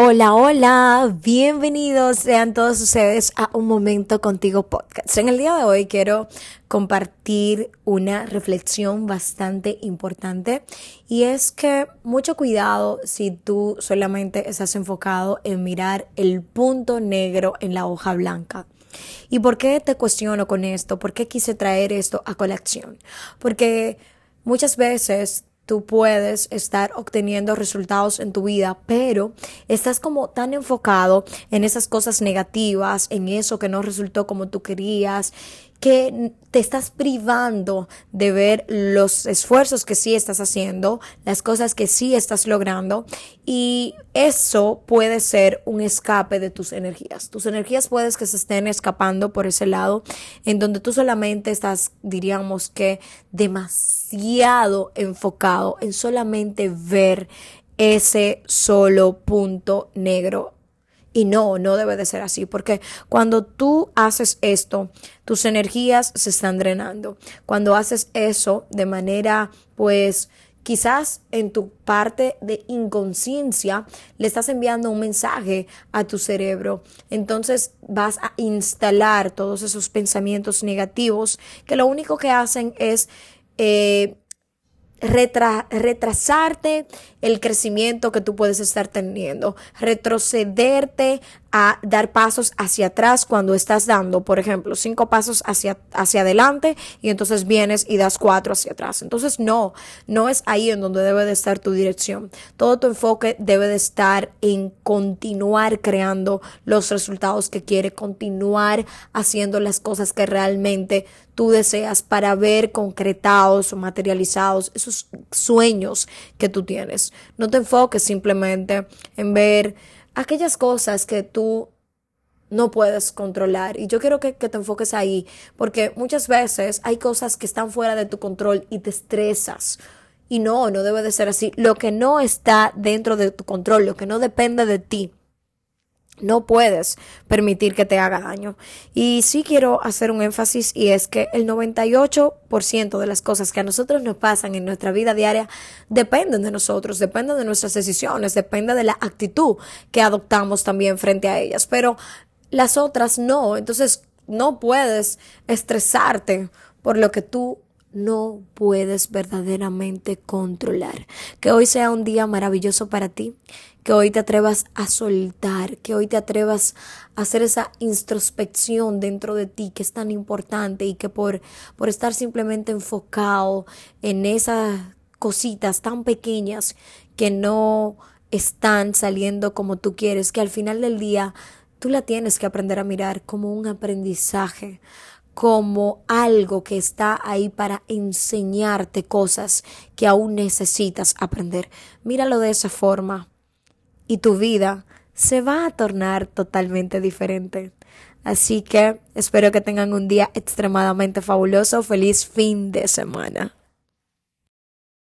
Hola, hola, bienvenidos sean todos ustedes a Un Momento Contigo Podcast. En el día de hoy quiero compartir una reflexión bastante importante y es que mucho cuidado si tú solamente estás enfocado en mirar el punto negro en la hoja blanca. ¿Y por qué te cuestiono con esto? ¿Por qué quise traer esto a colección? Porque muchas veces tú puedes estar obteniendo resultados en tu vida, pero estás como tan enfocado en esas cosas negativas, en eso que no resultó como tú querías que te estás privando de ver los esfuerzos que sí estás haciendo, las cosas que sí estás logrando y eso puede ser un escape de tus energías. Tus energías puedes que se estén escapando por ese lado en donde tú solamente estás, diríamos que, demasiado enfocado en solamente ver ese solo punto negro y no, no debe de ser así, porque cuando tú haces esto, tus energías se están drenando. Cuando haces eso de manera, pues, quizás en tu parte de inconsciencia le estás enviando un mensaje a tu cerebro. Entonces vas a instalar todos esos pensamientos negativos que lo único que hacen es... Eh, retrasarte el crecimiento que tú puedes estar teniendo, retrocederte a dar pasos hacia atrás cuando estás dando, por ejemplo, cinco pasos hacia, hacia adelante y entonces vienes y das cuatro hacia atrás. Entonces, no, no es ahí en donde debe de estar tu dirección. Todo tu enfoque debe de estar en continuar creando los resultados que quiere, continuar haciendo las cosas que realmente tú deseas para ver concretados o materializados esos sueños que tú tienes. No te enfoques simplemente en ver aquellas cosas que tú no puedes controlar. Y yo quiero que, te enfoques ahí, porque muchas veces hay cosas que están fuera de tu control y te estresas. Y no, no debe de ser así. Lo que no está dentro de tu control, lo que no depende de ti, no puedes permitir que te haga daño. Y sí quiero hacer un énfasis y es que el 98% de las cosas que a nosotros nos pasan en nuestra vida diaria dependen de nosotros, dependen de nuestras decisiones, depende de la actitud que adoptamos también frente a ellas. Pero las otras no. Entonces no puedes estresarte por lo que tú no puedes verdaderamente controlar. Que hoy sea un día maravilloso para ti, que hoy te atrevas a soltar, que hoy te atrevas a hacer esa introspección dentro de ti que es tan importante y que por, por estar simplemente enfocado en esas cositas tan pequeñas que no están saliendo como tú quieres, que al final del día tú la tienes que aprender a mirar como un aprendizaje, como algo que está ahí para enseñarte cosas que aún necesitas aprender. Míralo de esa forma y tu vida se va a tornar totalmente diferente. Así que espero que tengan un día extremadamente fabuloso. Feliz fin de semana.